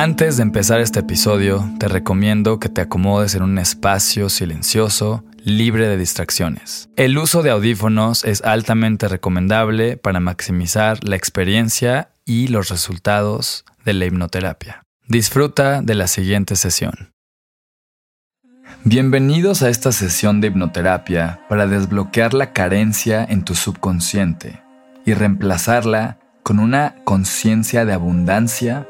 Antes de empezar este episodio, te recomiendo que te acomodes en un espacio silencioso, libre de distracciones. El uso de audífonos es altamente recomendable para maximizar la experiencia y los resultados de la hipnoterapia. Disfruta de la siguiente sesión. Bienvenidos a esta sesión de hipnoterapia para desbloquear la carencia en tu subconsciente y reemplazarla con una conciencia de abundancia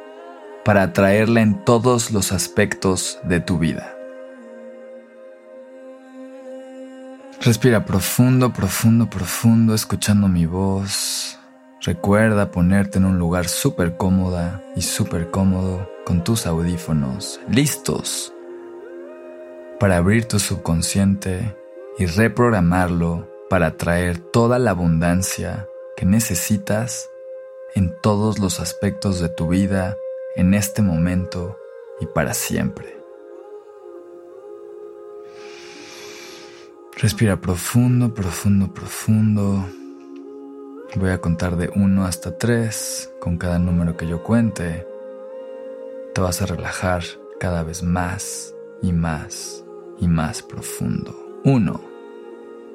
para atraerla en todos los aspectos de tu vida. Respira profundo, profundo, profundo, escuchando mi voz. Recuerda ponerte en un lugar súper cómoda y súper cómodo con tus audífonos listos para abrir tu subconsciente y reprogramarlo para atraer toda la abundancia que necesitas en todos los aspectos de tu vida, en este momento y para siempre. Respira profundo, profundo, profundo. Voy a contar de 1 hasta 3. Con cada número que yo cuente, te vas a relajar cada vez más y más y más profundo. 1.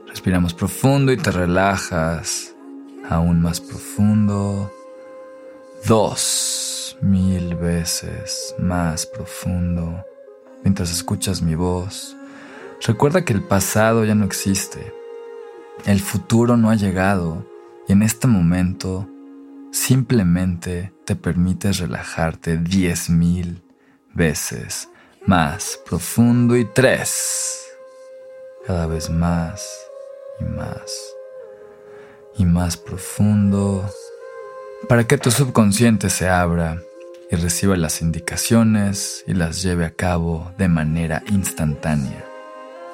Respiramos profundo y te relajas aún más profundo. 2. Mil veces más profundo mientras escuchas mi voz. Recuerda que el pasado ya no existe, el futuro no ha llegado y en este momento simplemente te permites relajarte diez mil veces más profundo y tres, cada vez más y más y más profundo para que tu subconsciente se abra reciba las indicaciones y las lleve a cabo de manera instantánea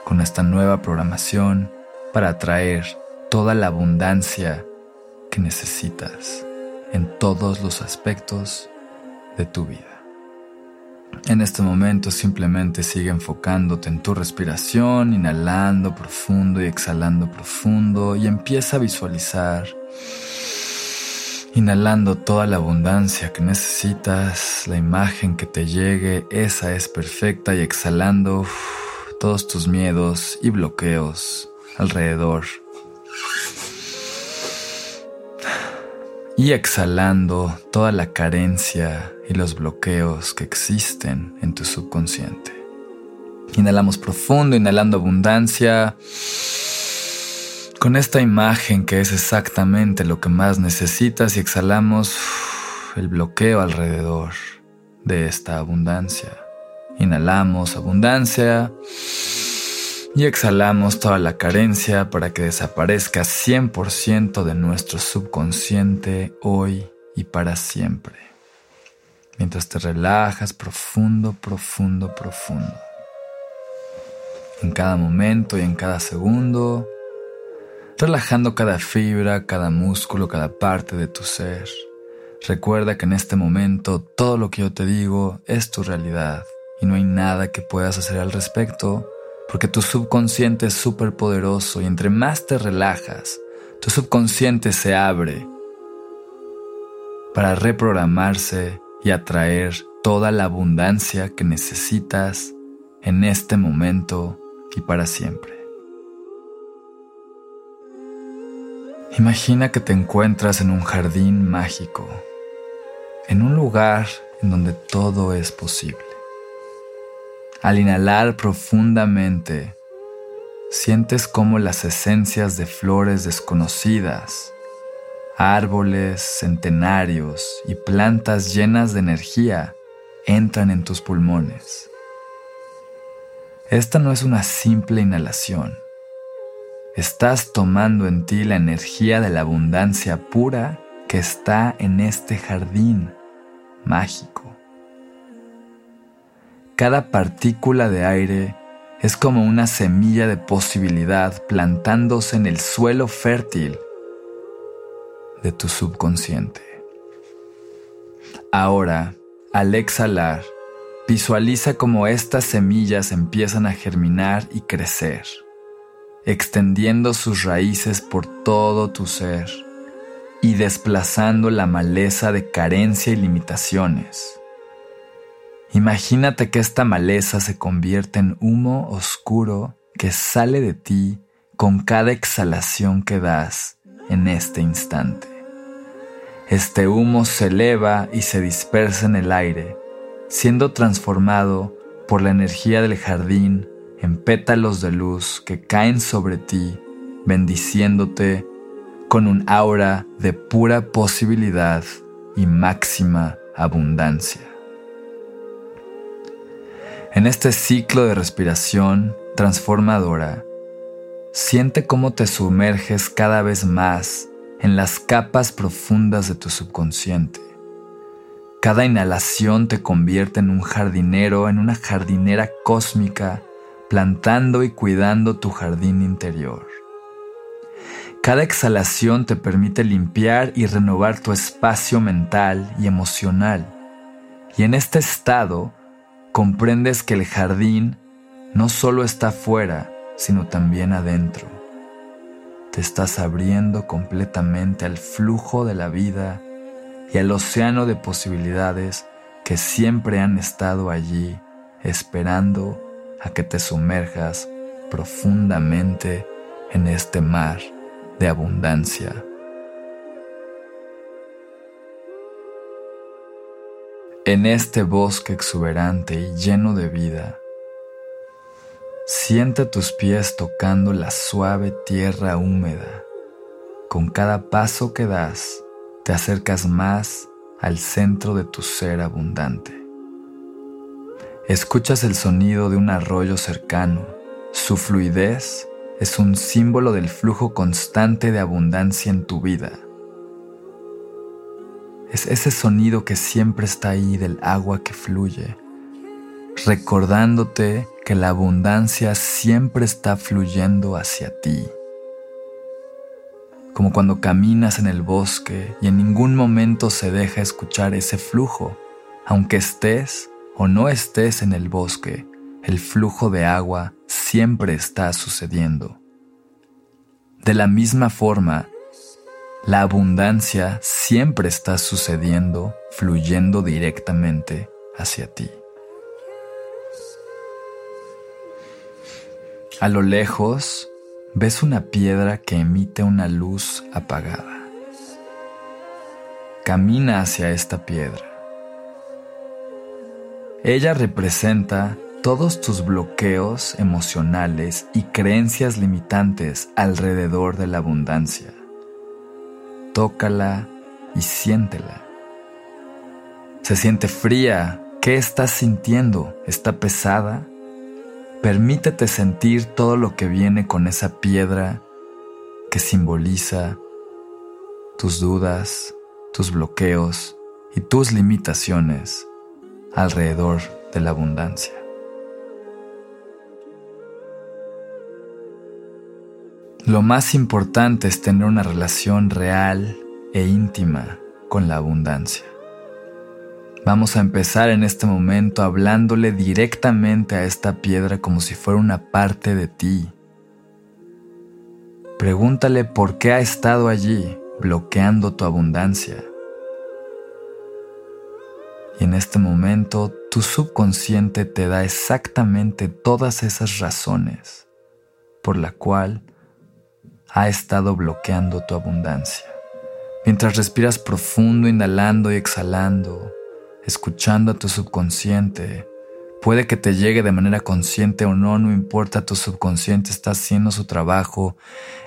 con esta nueva programación para atraer toda la abundancia que necesitas en todos los aspectos de tu vida. En este momento simplemente sigue enfocándote en tu respiración, inhalando profundo y exhalando profundo y empieza a visualizar, inhalando toda la abundancia que necesitas, la imagen que te llegue, esa es perfecta y exhalando todos tus miedos y bloqueos alrededor. Y exhalando toda la carencia y los bloqueos que existen en tu subconsciente. Inhalamos profundo, inhalando abundancia. Con esta imagen que es exactamente lo que más necesitas y exhalamos el bloqueo alrededor de esta abundancia. Inhalamos abundancia y exhalamos toda la carencia para que desaparezca 100% de nuestro subconsciente hoy y para siempre. Mientras te relajas profundo, profundo, profundo. En cada momento y en cada segundo, relajando cada fibra, cada músculo, cada parte de tu ser. Recuerda que en este momento todo lo que yo te digo es tu realidad y no hay nada que puedas hacer al respecto porque tu subconsciente es súper poderoso y entre más te relajas, tu subconsciente se abre para reprogramarse y atraer toda la abundancia que necesitas en este momento y para siempre. Imagina que te encuentras en un jardín mágico, en un lugar en donde todo es posible. Al inhalar profundamente, sientes como las esencias de flores desconocidas, árboles centenarios y plantas llenas de energía entran en tus pulmones. Esta no es una simple inhalación. Estás tomando en ti la energía de la abundancia pura que está en este jardín mágico. Cada partícula de aire es como una semilla de posibilidad plantándose en el suelo fértil de tu subconsciente. Ahora, al exhalar, visualiza cómo estas semillas empiezan a germinar y crecer, extendiendo sus raíces por todo tu ser y desplazando la maleza de carencia y limitaciones Imagínate que esta maleza se convierte en humo oscuro que sale de ti con cada exhalación que das en este instante. Este humo se eleva y se dispersa en el aire, siendo transformado por la energía del jardín en pétalos de luz que caen sobre ti, bendiciéndote con un aura de pura posibilidad y máxima abundancia. En este ciclo de respiración transformadora, siente cómo te sumerges cada vez más en las capas profundas de tu subconsciente. Cada inhalación te convierte en un jardinero, en una jardinera cósmica, plantando y cuidando tu jardín interior. Cada exhalación te permite limpiar y renovar tu espacio mental y emocional. Y en este estado comprendes que el jardín no solo está fuera, sino también adentro. Te estás abriendo completamente al flujo de la vida y al océano de posibilidades que siempre han estado allí esperando a que te sumerjas profundamente en este mar de abundancia. En este bosque exuberante y lleno de vida, siente tus pies tocando la suave tierra húmeda. Con cada paso que das, te acercas más al centro de tu ser abundante. Escuchas el sonido de un arroyo cercano. Su fluidez es un símbolo del flujo constante de abundancia en tu vida. Es ese sonido que siempre está ahí del agua que fluye, recordándote que la abundancia siempre está fluyendo hacia ti. Como cuando caminas en el bosque y en ningún momento se deja escuchar ese flujo, aunque estés o no estés en el bosque, el flujo de agua siempre está sucediendo. De la misma forma, la abundancia siempre está sucediendo, fluyendo directamente hacia ti. A lo lejos ves una piedra que emite una luz apagada. Camina hacia esta piedra. Ella representa todos tus bloqueos emocionales y creencias limitantes alrededor de la abundancia tócala y siéntela. Se siente fría. ¿Qué estás sintiendo? ¿Está pesada? Permítete sentir todo lo que viene con esa piedra que simboliza tus dudas, tus bloqueos y tus limitaciones alrededor de la abundancia. Lo más importante es tener una relación real e íntima con la abundancia. Vamos a empezar en este momento hablándole directamente a esta piedra como si fuera una parte de ti. Pregúntale por qué ha estado allí bloqueando tu abundancia. En este momento tu subconsciente te da exactamente todas esas razones por la cual ha estado bloqueando tu abundancia. Mientras respiras profundo, inhalando y exhalando, escuchando a tu subconsciente, puede que te llegue de manera consciente o no, no importa, tu subconsciente está haciendo su trabajo.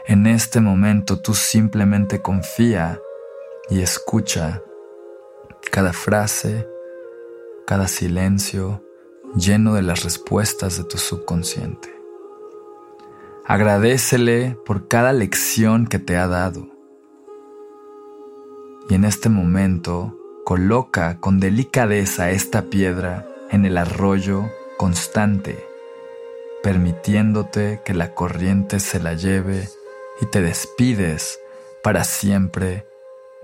En este momento tú simplemente confía y escucha cada frase, cada silencio lleno de las respuestas de tu subconsciente. Agradecele por cada lección que te ha dado. Y en este momento, coloca con delicadeza esta piedra en el arroyo constante, permitiéndote que la corriente se la lleve y te despides para siempre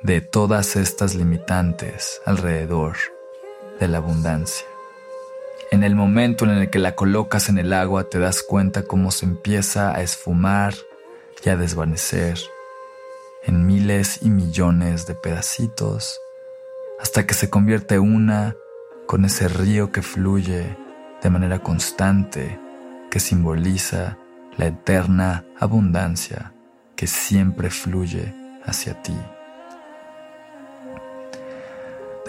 de todas estas limitantes alrededor de la abundancia. En el momento en el que la colocas en el agua te das cuenta cómo se empieza a esfumar y a desvanecer en miles y millones de pedacitos hasta que se convierte una con ese río que fluye de manera constante, que simboliza la eterna abundancia que siempre fluye hacia ti.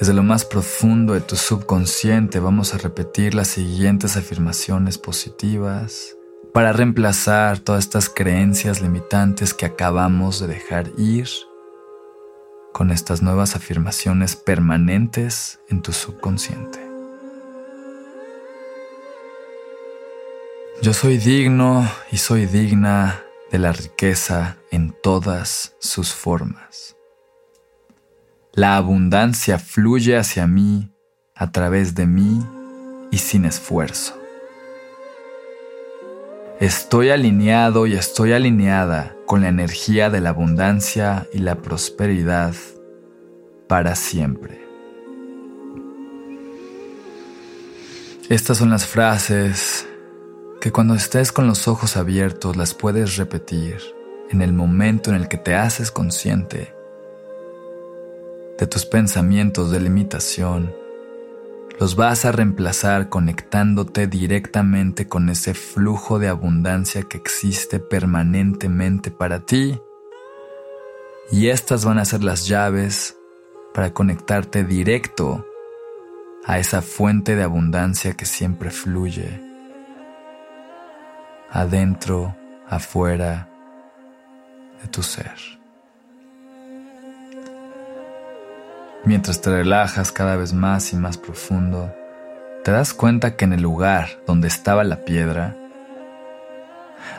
Desde lo más profundo de tu subconsciente vamos a repetir las siguientes afirmaciones positivas para reemplazar todas estas creencias limitantes que acabamos de dejar ir con estas nuevas afirmaciones permanentes en tu subconsciente. Yo soy digno y soy digna de la riqueza en todas sus formas. La abundancia fluye hacia mí, a través de mí y sin esfuerzo. Estoy alineado y estoy alineada con la energía de la abundancia y la prosperidad para siempre. Estas son las frases que cuando estés con los ojos abiertos las puedes repetir en el momento en el que te haces consciente de tus pensamientos de limitación, los vas a reemplazar conectándote directamente con ese flujo de abundancia que existe permanentemente para ti. Y estas van a ser las llaves para conectarte directo a esa fuente de abundancia que siempre fluye, adentro, afuera de tu ser. Mientras te relajas cada vez más y más profundo, te das cuenta que en el lugar donde estaba la piedra,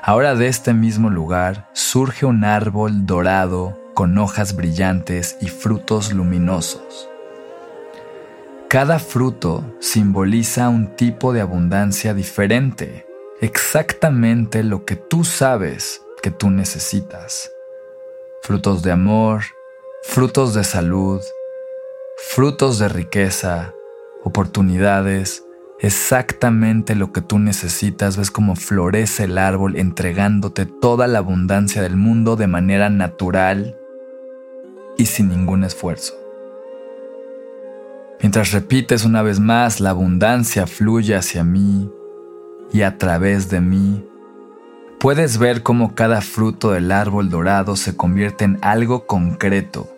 ahora de este mismo lugar surge un árbol dorado con hojas brillantes y frutos luminosos. Cada fruto simboliza un tipo de abundancia diferente, exactamente lo que tú sabes que tú necesitas. Frutos de amor, frutos de salud, frutos de riqueza, oportunidades, exactamente lo que tú necesitas. Ves cómo florece el árbol entregándote toda la abundancia del mundo de manera natural y sin ningún esfuerzo. Mientras repites una vez más, la abundancia fluye hacia mí y a través de mí, puedes ver cómo cada fruto del árbol dorado se convierte en algo concreto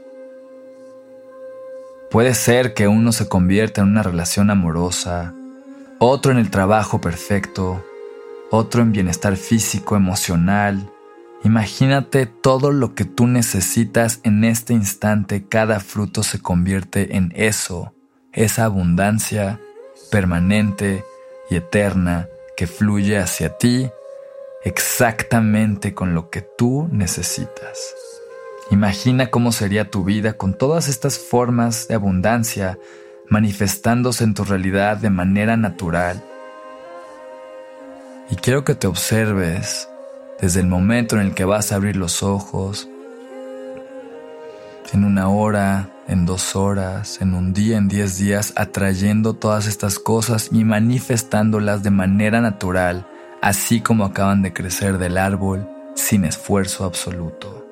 Puede ser que uno se convierta en una relación amorosa, otro en el trabajo perfecto, otro en bienestar físico, emocional. Imagínate todo lo que tú necesitas en este instante, cada fruto se convierte en eso, esa abundancia permanente y eterna que fluye hacia ti exactamente con lo que tú necesitas. Imagina cómo sería tu vida con todas estas formas de abundancia manifestándose en tu realidad de manera natural. Y quiero que te observes desde el momento en el que vas a abrir los ojos, en una hora, en dos horas, en un día, en diez días, atrayendo todas estas cosas y manifestándolas de manera natural, así como acaban de crecer del árbol, sin esfuerzo absoluto.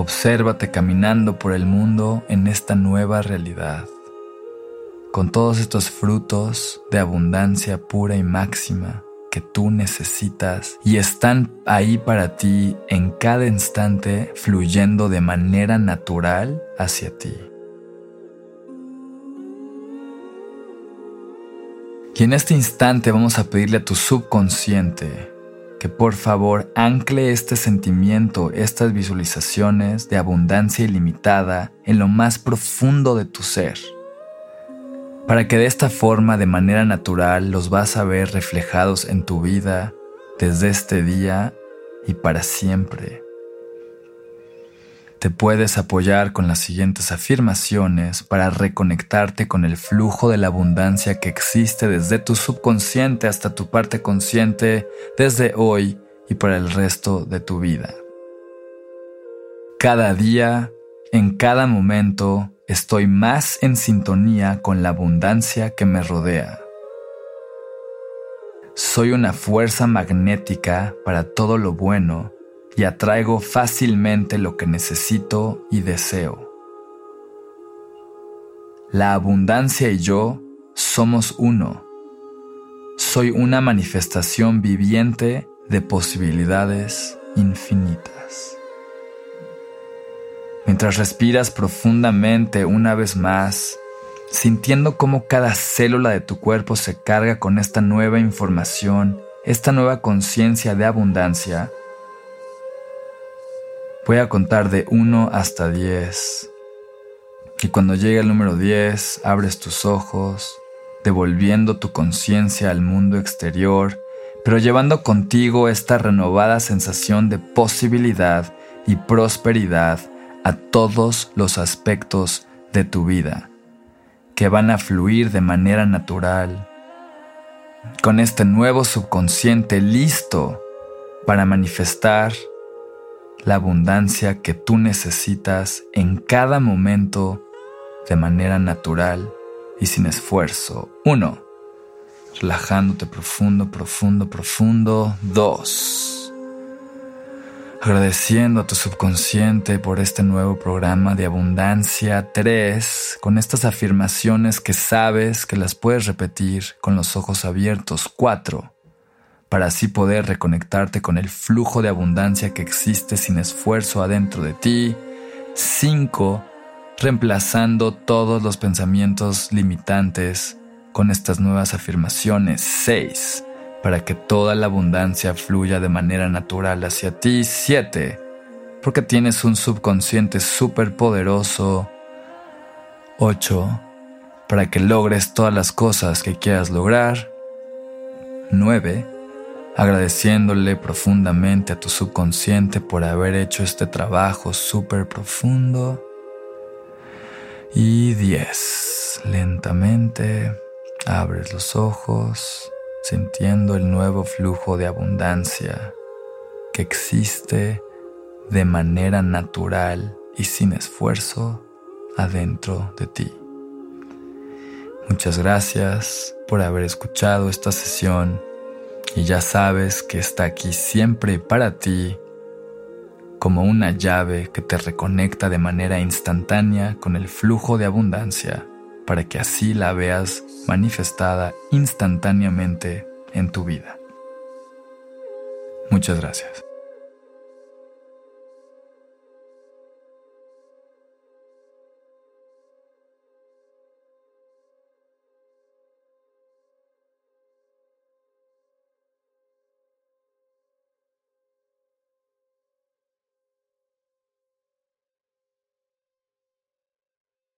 Obsérvate caminando por el mundo en esta nueva realidad, con todos estos frutos de abundancia pura y máxima que tú necesitas y están ahí para ti en cada instante fluyendo de manera natural hacia ti. Y en este instante vamos a pedirle a tu subconsciente que por favor ancle este sentimiento, estas visualizaciones de abundancia ilimitada en lo más profundo de tu ser, para que de esta forma, de manera natural, los vas a ver reflejados en tu vida desde este día y para siempre. Te puedes apoyar con las siguientes afirmaciones para reconectarte con el flujo de la abundancia que existe desde tu subconsciente hasta tu parte consciente desde hoy y para el resto de tu vida. Cada día, en cada momento, estoy más en sintonía con la abundancia que me rodea. Soy una fuerza magnética para todo lo bueno y atraigo fácilmente lo que necesito y deseo. La abundancia y yo somos uno. Soy una manifestación viviente de posibilidades infinitas. Mientras respiras profundamente una vez más, sintiendo cómo cada célula de tu cuerpo se carga con esta nueva información, esta nueva conciencia de abundancia, voy a contar de 1 hasta 10. Y cuando llegue el número 10, abres tus ojos, devolviendo tu conciencia al mundo exterior, pero llevando contigo esta renovada sensación de posibilidad y prosperidad a todos los aspectos de tu vida que van a fluir de manera natural, con este nuevo subconsciente listo para manifestar la abundancia que tú necesitas en cada momento de manera natural y sin esfuerzo. Uno, relajándote profundo, profundo, profundo. Dos, agradeciendo a tu subconsciente por este nuevo programa de abundancia 3, con estas afirmaciones que sabes que las puedes repetir con los ojos abiertos 4, para así poder reconectarte con el flujo de abundancia que existe sin esfuerzo adentro de ti 5, reemplazando todos los pensamientos limitantes con estas nuevas afirmaciones 6, para que toda la abundancia fluya de manera natural hacia ti. 7. Porque tienes un subconsciente súper poderoso. 8. Para que logres todas las cosas que quieras lograr. 9. Agradeciéndole profundamente a tu subconsciente por haber hecho este trabajo súper profundo. Y 10. Lentamente abres los ojos sintiendo el nuevo flujo de abundancia que existe de manera natural y sin esfuerzo adentro de ti. Muchas gracias por haber escuchado esta sesión y ya sabes que está aquí siempre para ti como una llave que te reconecta de manera instantánea con el flujo de abundancia para que así la veas manifestada instantáneamente en tu vida. Muchas gracias.